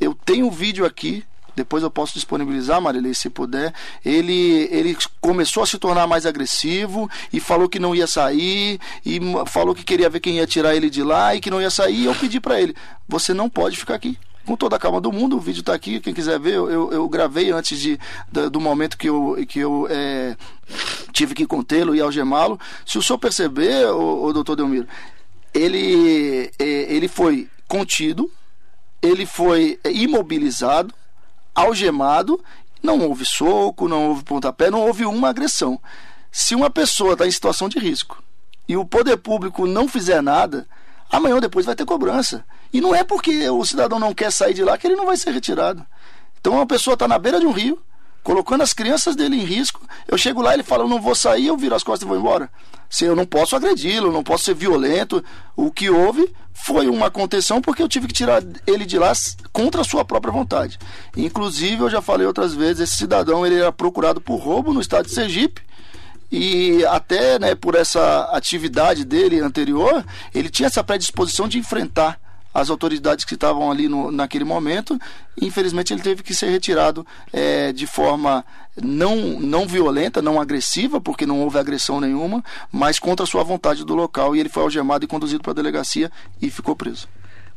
Eu tenho um vídeo aqui depois eu posso disponibilizar, Marilei, se puder. Ele, ele começou a se tornar mais agressivo e falou que não ia sair e falou que queria ver quem ia tirar ele de lá e que não ia sair. E eu pedi para ele: você não pode ficar aqui com toda a calma do mundo. O vídeo está aqui, quem quiser ver, eu, eu, gravei antes de, do, do, momento que eu, que eu é, tive que contê-lo e algemá-lo. Se o senhor perceber, o, o doutor Delmiro, ele, é, ele foi contido, ele foi imobilizado, algemado, não houve soco, não houve pontapé, não houve uma agressão. Se uma pessoa está em situação de risco e o poder público não fizer nada, amanhã ou depois vai ter cobrança. E não é porque o cidadão não quer sair de lá que ele não vai ser retirado. Então uma pessoa está na beira de um rio, colocando as crianças dele em risco. Eu chego lá, ele fala, eu não vou sair, eu viro as costas e vou embora. Se eu não posso agredi-lo, não posso ser violento. O que houve foi uma contenção porque eu tive que tirar ele de lá contra a sua própria vontade. Inclusive, eu já falei outras vezes, esse cidadão ele era procurado por roubo no estado de Sergipe. E até né, por essa atividade dele anterior, ele tinha essa predisposição de enfrentar as autoridades que estavam ali no, naquele momento. Infelizmente, ele teve que ser retirado é, de forma não, não violenta, não agressiva, porque não houve agressão nenhuma, mas contra a sua vontade do local. E ele foi algemado e conduzido para a delegacia e ficou preso.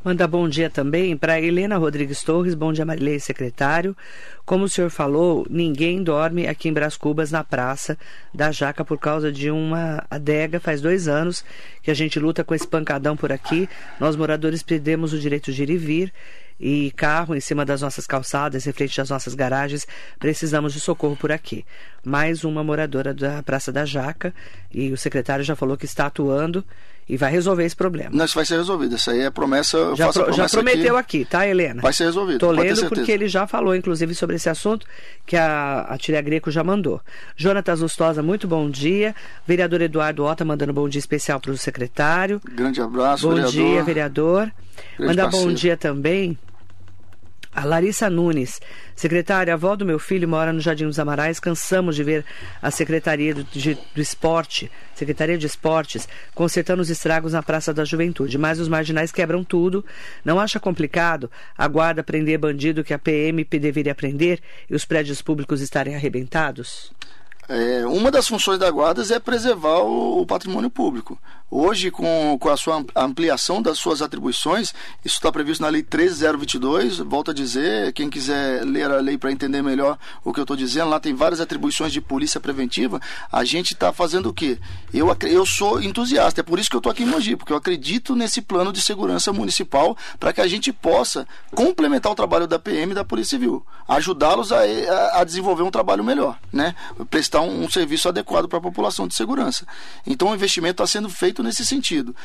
Manda bom dia também para Helena Rodrigues Torres, bom dia Marilei, secretário. Como o senhor falou, ninguém dorme aqui em Brás Cubas, na Praça da Jaca, por causa de uma adega. Faz dois anos que a gente luta com esse pancadão por aqui. Nós, moradores, perdemos o direito de ir e vir e carro em cima das nossas calçadas, em frente das nossas garagens, precisamos de socorro por aqui. Mais uma moradora da Praça da Jaca e o secretário já falou que está atuando e vai resolver esse problema. Não, isso vai ser resolvido. Isso aí é promessa. Já, pro, promessa já prometeu aqui. aqui. tá, Helena? Vai ser resolvido. Estou lendo porque ele já falou, inclusive, sobre esse assunto que a, a Tília Greco já mandou. Jonatas Lustosa, muito bom dia. Vereador Eduardo Ota mandando bom dia especial para o secretário. Grande abraço, bom vereador. Bom dia, vereador. Grande Manda parceiro. bom dia também a Larissa Nunes, secretária, avó do meu filho, mora no Jardim dos Amarais. Cansamos de ver a Secretaria do, de, do Esporte, Secretaria de Esportes, consertando os estragos na Praça da Juventude. Mas os marginais quebram tudo. Não acha complicado a guarda prender bandido que a PM deveria prender e os prédios públicos estarem arrebentados? É, uma das funções da guarda é preservar o, o, patrimônio público. Hoje, com, com a sua ampliação das suas atribuições, isso está previsto na Lei 13022. Volto a dizer, quem quiser ler a lei para entender melhor o que eu estou dizendo, lá tem várias atribuições de polícia preventiva. A gente está fazendo o quê? Eu, eu sou entusiasta, é por isso que eu estou aqui em Mogi, porque eu acredito nesse plano de segurança municipal para que a gente possa complementar o trabalho da PM e da Polícia Civil, ajudá-los a, a, a desenvolver um trabalho melhor, né? prestar um, um serviço adequado para a população de segurança. Então o investimento está sendo feito nesse sentido.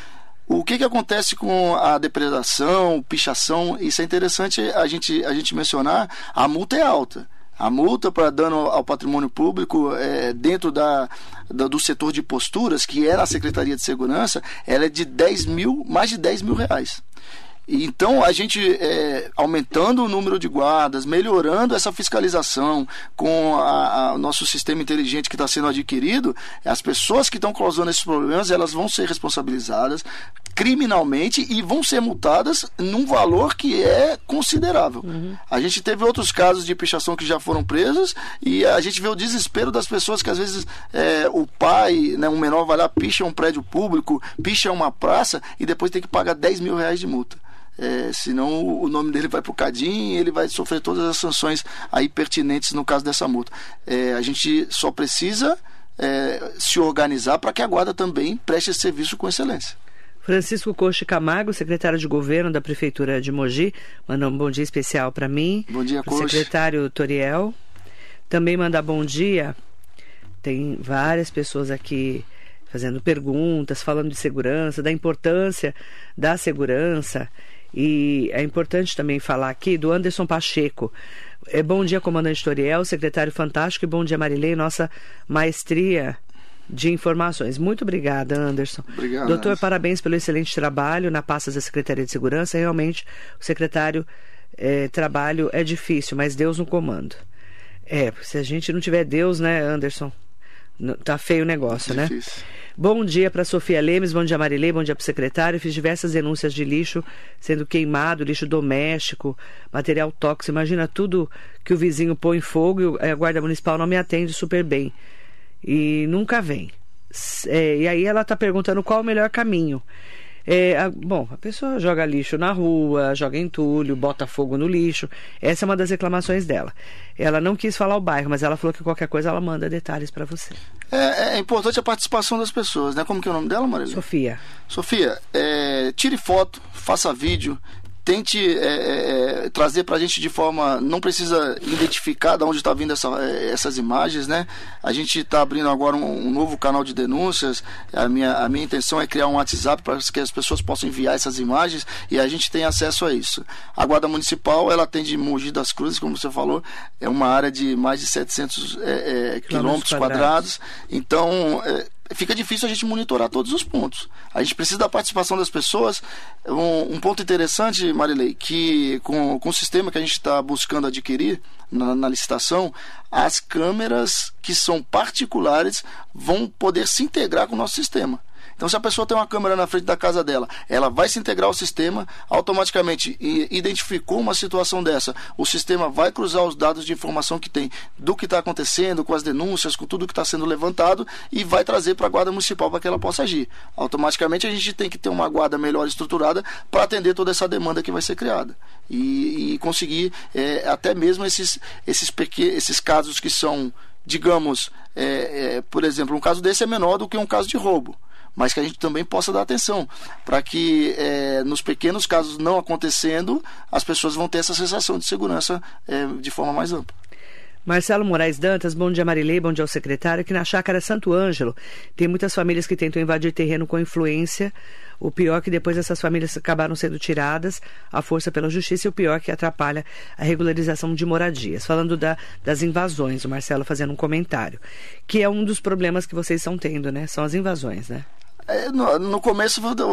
O que, que acontece com a depredação, pichação? Isso é interessante a gente, a gente mencionar. A multa é alta. A multa para dano ao patrimônio público é, dentro da, da, do setor de posturas, que é na Secretaria de Segurança, ela é de 10 mil, mais de 10 mil reais. Então, a gente é, aumentando o número de guardas, melhorando essa fiscalização com o nosso sistema inteligente que está sendo adquirido, as pessoas que estão causando esses problemas, elas vão ser responsabilizadas criminalmente e vão ser multadas num valor que é considerável. Uhum. A gente teve outros casos de pichação que já foram presos e a gente vê o desespero das pessoas que às vezes é, o pai, né, um menor vai lá, picha um prédio público, picha uma praça e depois tem que pagar 10 mil reais de multa. É, senão o nome dele vai para o Cadim e ele vai sofrer todas as sanções aí pertinentes no caso dessa multa. É, a gente só precisa é, se organizar para que a guarda também preste esse serviço com excelência. Francisco Coche Camargo, secretário de governo da Prefeitura de Mogi, manda um bom dia especial para mim. Bom dia, Coche. Secretário Toriel. Também manda bom dia. Tem várias pessoas aqui fazendo perguntas, falando de segurança, da importância da segurança. E é importante também falar aqui do Anderson Pacheco. É, bom dia, comandante Toriel, secretário fantástico, e bom dia, Marilei, nossa maestria de informações. Muito obrigada, Anderson. Obrigado. Doutor, Anderson. parabéns pelo excelente trabalho na pasta da Secretaria de Segurança. Realmente, o secretário é, trabalho é difícil, mas Deus no comando. É, se a gente não tiver Deus, né, Anderson? Tá feio o negócio, né? Difícil. Bom dia para Sofia Lemes, bom dia Marilei, bom dia para o secretário. Fiz diversas denúncias de lixo sendo queimado, lixo doméstico, material tóxico. Imagina tudo que o vizinho põe em fogo e a Guarda Municipal não me atende super bem. E nunca vem. É, e aí ela está perguntando qual o melhor caminho. É, a, bom, a pessoa joga lixo na rua, joga entulho, bota fogo no lixo. Essa é uma das reclamações dela. Ela não quis falar o bairro, mas ela falou que qualquer coisa ela manda detalhes para você. É, é, importante a participação das pessoas, né? Como que é o nome dela, Marília? Sofia. Sofia, é, tire foto, faça vídeo, tente é, é, trazer para a gente de forma. Não precisa identificar de onde está vindo essa, é, essas imagens, né? A gente está abrindo agora um, um, novo canal de denúncias. A minha, a minha intenção é criar um WhatsApp para que as pessoas possam enviar essas imagens e a gente tem acesso a isso. A Guarda Municipal, ela atende Mogi das Cruzes, como você falou, é uma área de mais de 700 é, é, quilômetros quadrados. quadrados. Então é, fica difícil a gente monitorar todos os pontos. A gente precisa da participação das pessoas. Um, um ponto interessante, Marilei, que com, com o sistema que a gente está buscando adquirir na, na licitação, as câmeras que são particulares vão poder se integrar com o nosso sistema. Então, se a pessoa tem uma câmera na frente da casa dela, ela vai se integrar ao sistema, automaticamente identificou uma situação dessa, o sistema vai cruzar os dados de informação que tem do que está acontecendo, com as denúncias, com tudo que está sendo levantado e vai trazer para a guarda municipal para que ela possa agir. Automaticamente a gente tem que ter uma guarda melhor estruturada para atender toda essa demanda que vai ser criada e, e conseguir é, até mesmo esses, esses, pequenos, esses casos que são digamos, é, é, por exemplo, um caso desse é menor do que um caso de roubo mas que a gente também possa dar atenção, para que é, nos pequenos casos não acontecendo, as pessoas vão ter essa sensação de segurança é, de forma mais ampla. Marcelo Moraes Dantas, bom dia Marilei, bom dia ao secretário. Aqui na chácara Santo Ângelo tem muitas famílias que tentam invadir terreno com influência. O pior é que depois essas famílias acabaram sendo tiradas à força pela justiça e o pior é que atrapalha a regularização de moradias. Falando da, das invasões, o Marcelo fazendo um comentário, que é um dos problemas que vocês estão tendo, né? São as invasões, né? É, no, no, começo da,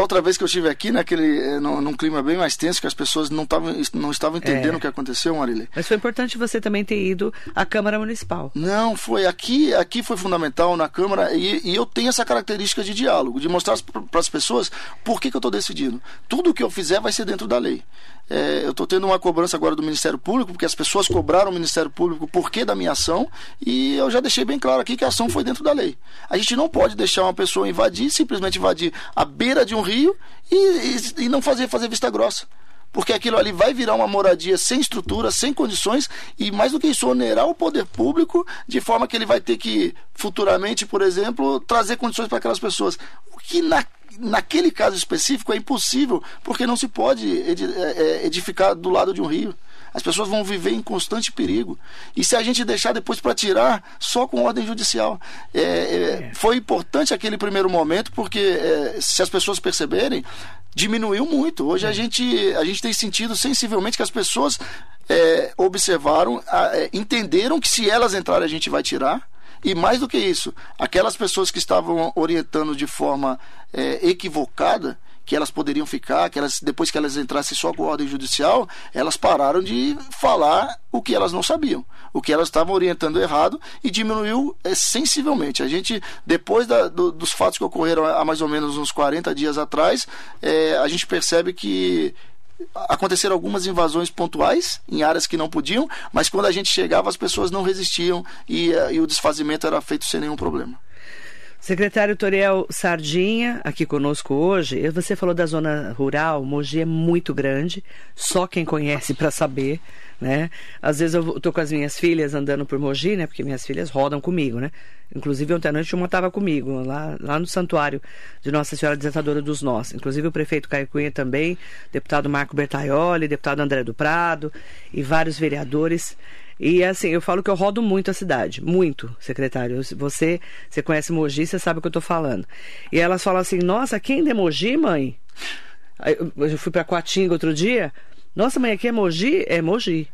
outra vez que eu estive aqui, naquele, é, no, num clima bem mais tenso, que as pessoas não, tavam, não estavam entendendo é. o que aconteceu, Marília. Mas foi importante você também ter ido à Câmara Municipal. Não, foi aqui, aqui foi fundamental na Câmara e, e eu tenho essa característica de diálogo, de mostrar para as pessoas por que, que eu estou decidindo. Tudo que eu fizer vai ser dentro da lei. É, eu estou tendo uma cobrança agora do Ministério Público, porque as pessoas cobraram o Ministério Público por que da minha ação, e eu já deixei bem claro aqui que a ação foi dentro da lei. A gente não pode deixar uma pessoa invadir, simplesmente invadir a beira de um rio e, e, e não fazer, fazer vista grossa porque aquilo ali vai virar uma moradia sem estrutura, sem condições e mais do que isso onerar o poder público de forma que ele vai ter que futuramente, por exemplo, trazer condições para aquelas pessoas. O que na naquele caso específico é impossível, porque não se pode é, é, edificar do lado de um rio. As pessoas vão viver em constante perigo. E se a gente deixar depois para tirar, só com ordem judicial. É, é, foi importante aquele primeiro momento, porque é, se as pessoas perceberem, diminuiu muito. Hoje a, gente, a gente tem sentido sensivelmente que as pessoas é, observaram, entenderam que se elas entrarem a gente vai tirar e mais do que isso, aquelas pessoas que estavam orientando de forma é, equivocada, que elas poderiam ficar, que elas depois que elas entrassem só com ordem judicial, elas pararam de falar o que elas não sabiam, o que elas estavam orientando errado e diminuiu é, sensivelmente. A gente, depois da, do, dos fatos que ocorreram há mais ou menos uns 40 dias atrás, é, a gente percebe que aconteceram algumas invasões pontuais em áreas que não podiam, mas quando a gente chegava as pessoas não resistiam e, eh, e o desfazimento era feito sem nenhum problema. Secretário Toriel Sardinha, aqui conosco hoje. Você falou da zona rural, Mogi é muito grande, só quem conhece para saber, né? Às vezes eu tô com as minhas filhas andando por Mogi, né? Porque minhas filhas rodam comigo, né? Inclusive ontem à noite uma estava comigo, lá, lá no santuário de Nossa Senhora Desatadora dos Nós. Inclusive o prefeito Caio Cunha também, deputado Marco Bertaioli, deputado André do Prado e vários vereadores e assim, eu falo que eu rodo muito a cidade, muito, secretário. Você, você conhece Mogi, você sabe o que eu estou falando. E elas falam assim: "Nossa, quem é Mogi, mãe?" Eu fui para Coatinga outro dia. "Nossa, mãe, aqui é Mogi?" É Mogi.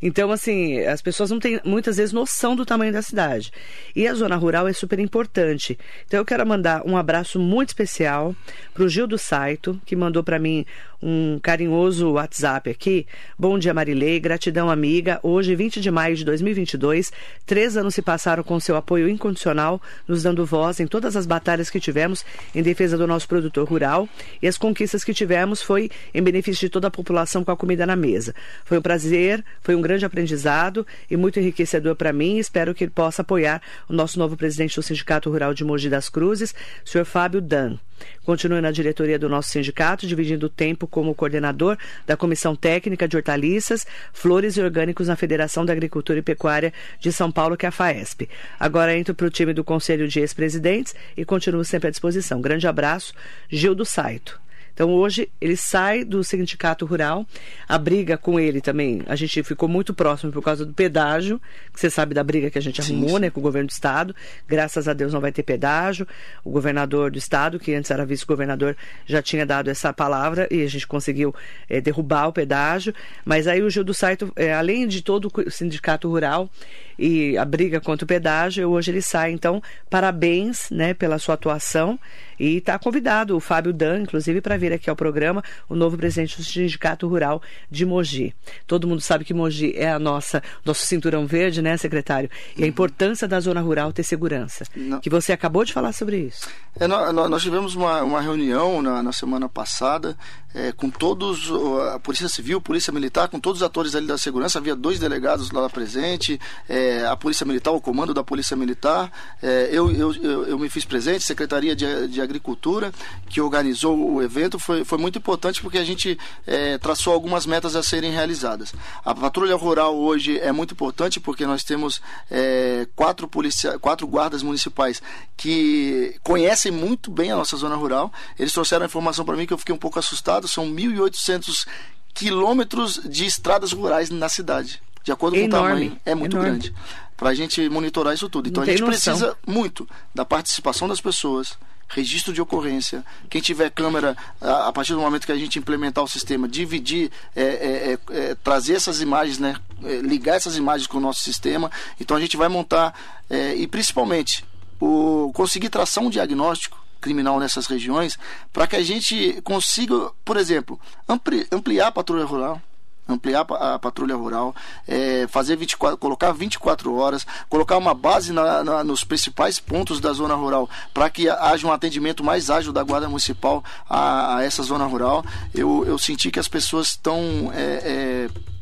Então, assim, as pessoas não têm muitas vezes noção do tamanho da cidade. E a zona rural é super importante. Então, eu quero mandar um abraço muito especial para o Gil do Saito, que mandou para mim um carinhoso WhatsApp aqui. Bom dia, Marilei. Gratidão, amiga. Hoje, 20 de maio de 2022, três anos se passaram com seu apoio incondicional, nos dando voz em todas as batalhas que tivemos em defesa do nosso produtor rural. E as conquistas que tivemos foi em benefício de toda a população com a comida na mesa. Foi um prazer, foi um grande aprendizado e muito enriquecedor para mim. Espero que ele possa apoiar o nosso novo presidente do Sindicato Rural de Mogi das Cruzes, senhor Fábio Dan. Continue na diretoria do nosso sindicato, dividindo o tempo como coordenador da Comissão Técnica de Hortaliças, Flores e Orgânicos na Federação da Agricultura e Pecuária de São Paulo, que é a FAESP. Agora entro para o time do Conselho de Ex-Presidentes e continuo sempre à disposição. Grande abraço, Gil do Saito. Então hoje ele sai do sindicato rural, a briga com ele também, a gente ficou muito próximo por causa do pedágio, que você sabe da briga que a gente arrumou, sim, sim. né, com o governo do estado. Graças a Deus não vai ter pedágio. O governador do estado, que antes era vice-governador, já tinha dado essa palavra e a gente conseguiu é, derrubar o pedágio. Mas aí o Gil do Saito, é, além de todo o sindicato rural, e a briga contra o pedágio, hoje ele sai. Então, parabéns né, pela sua atuação e está convidado o Fábio Dan, inclusive, para vir aqui ao programa, o novo presidente do Sindicato Rural de Mogi. Todo mundo sabe que Mogi é a nossa nosso cinturão verde, né, secretário? E a uhum. importância da zona rural ter segurança. Não. Que você acabou de falar sobre isso. É, nós, nós, tivemos uma, uma reunião na, na semana passada é, com todos, a Polícia Civil, Polícia Militar, com todos os atores ali da segurança. Havia dois delegados lá presente, é, a Polícia Militar, o comando da Polícia Militar. É, eu, eu, eu, me fiz presente, Secretaria de, de Agricultura, que organizou o evento, foi, foi muito importante porque a gente é, traçou algumas metas a serem realizadas. A patrulha rural hoje é muito importante porque nós temos é, quatro, policia, quatro guardas municipais que conhecem muito bem a nossa zona rural. Eles trouxeram a informação para mim que eu fiquei um pouco assustado. São 1.800 quilômetros de estradas rurais na cidade. De acordo com o tamanho, é muito Enorme. grande. Para a gente monitorar isso tudo. Então Não a gente precisa muito da participação das pessoas, registro de ocorrência. Quem tiver câmera, a, partir do momento que a gente implementar o sistema, dividir, é, é, é, é trazer essas imagens, né, é, ligar essas imagens com o nosso sistema. Então a gente vai montar, é, e principalmente, o, conseguir traçar um diagnóstico criminal nessas regiões, para que a gente consiga, por exemplo, ampli, ampliar a patrulha rural ampliar a patrulha rural, é, fazer 24, colocar 24 horas, colocar uma base na, na, nos principais pontos da zona rural para que haja um atendimento mais ágil da Guarda Municipal a, a essa zona rural. Eu, eu senti que as pessoas estão. É, é,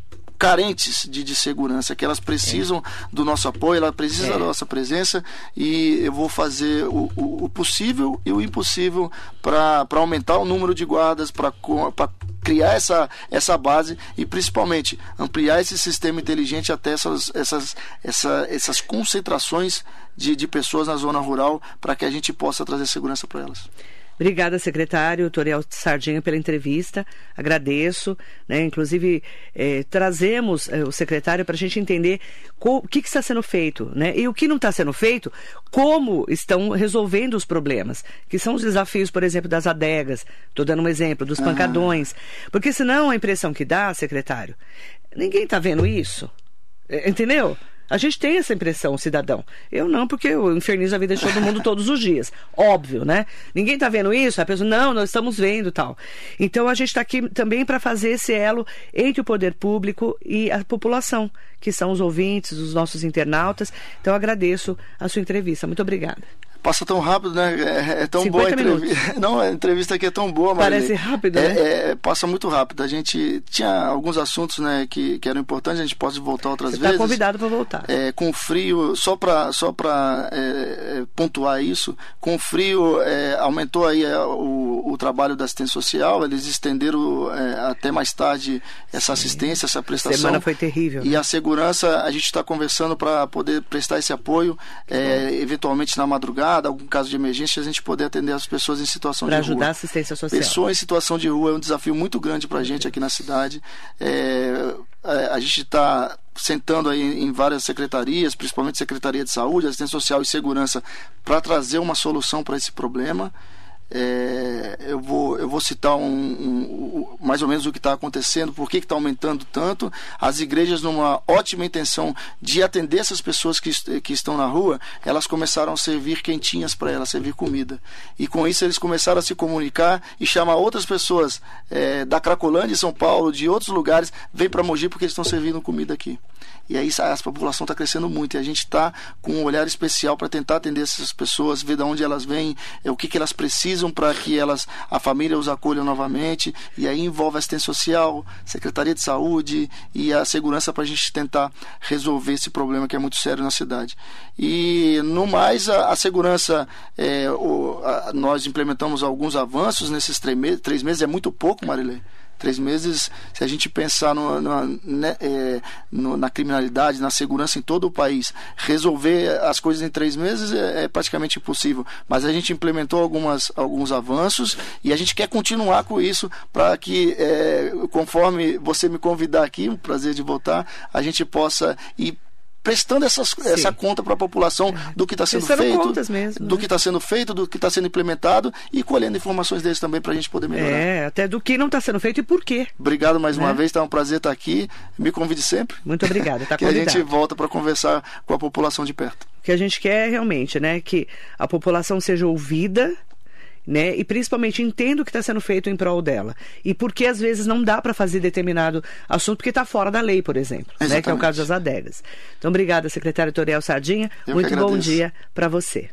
carentes de, de segurança, que elas precisam é. do nosso apoio, elas precisam é. da nossa presença e eu vou fazer o, o, o possível e o impossível para aumentar o número de guardas, para criar essa, essa base e principalmente ampliar esse sistema inteligente até essas, essas, essa, essas concentrações de, de pessoas na zona rural para que a gente possa trazer segurança para elas. Obrigada, secretário Toriel Sardinha, pela entrevista. Agradeço. Né? Inclusive, eh, trazemos eh, o secretário para a gente entender o que, que, está sendo feito né? e o que não está sendo feito, como estão resolvendo os problemas, que são os desafios, por exemplo, das adegas. Estou dando um exemplo, dos pancadões. Porque senão a impressão que dá, secretário, ninguém está vendo isso. Eh, entendeu? A gente tem essa impressão, cidadão. Eu não, porque eu infernizo a vida de todo mundo todos os dias. Óbvio, né? Ninguém está vendo isso? A pessoa, não, nós estamos vendo tal. Então a gente está aqui também para fazer esse elo entre o poder público e a população, que são os ouvintes, os nossos internautas. Então agradeço a sua entrevista. Muito obrigada passa tão rápido, né? É, é tão boa a entrevista. Não, a entrevista aqui é tão boa, mas. Parece rápido, é, né? É, passa muito rápido. A gente tinha alguns assuntos né, que, que eram importantes, a gente pode voltar outras Você tá vezes. Está convidado para voltar. É, com frio, só para só pra, é, é, pontuar isso, com frio aumentou aí o, o trabalho da assistência social, eles estenderam até mais tarde essa Sim. assistência, essa prestação. Semana foi terrível. E né? a segurança, a gente está conversando para poder prestar esse apoio, eventualmente na madrugada algum caso de emergência, a gente poder atender as pessoas em situação pra de rua. Para ajudar a assistência social. Pessoas em situação de rua é um desafio muito grande para a gente aqui na cidade. É, é a gente está sentando aí em várias secretarias, principalmente Secretaria de Saúde, Assistência Social e Segurança, para trazer uma solução para esse problema. É, eu, vou, eu vou citar um, um, um mais ou menos o que está acontecendo, por que está aumentando tanto. As igrejas, numa ótima intenção de atender essas pessoas que, que estão na rua, elas começaram a servir quentinhas para elas, servir comida. E com isso eles começaram a se comunicar e chamar outras pessoas é, da Cracolândia, de São Paulo, de outros lugares, vem para Mogi porque eles estão servindo comida aqui. E aí a população está crescendo muito e a gente está com um olhar especial para tentar atender essas pessoas, ver de onde elas vêm, é, o que, que elas precisam para que elas, a família os acolha novamente. E aí envolve assistência social, Secretaria de Saúde e a segurança para a gente tentar resolver esse problema que é muito sério na cidade. E no mais, a, a segurança, é, o, a, nós implementamos alguns avanços nesses três meses, três meses é muito pouco, Marilê Três meses, se a gente pensar no, no, né, é, no, na criminalidade, na segurança em todo o país, resolver as coisas em três meses é, é praticamente impossível. Mas a gente implementou algumas, alguns avanços e a gente quer continuar com isso para que, é, conforme você me convidar aqui, um prazer de voltar, a gente possa ir prestando essas, essa conta para a população do que está sendo feito, mesmo, do né? que está sendo feito, do que está sendo implementado e colhendo informações deles também para a gente poder melhorar. É, até do que não está sendo feito e por quê. Obrigado mais né? uma vez, está um prazer estar aqui. Me convide sempre. Muito obrigado. Tá que a gente volta para conversar com a população de perto. O que a gente quer realmente, né, que a população seja ouvida né? E principalmente entenda o que está sendo feito em prol dela. E por que às vezes não dá para fazer determinado assunto porque está fora da lei, por exemplo, né? Que é o caso das adegas. Então, obrigada, secretário Toriel Sardinha. Eu Muito bom dia para você.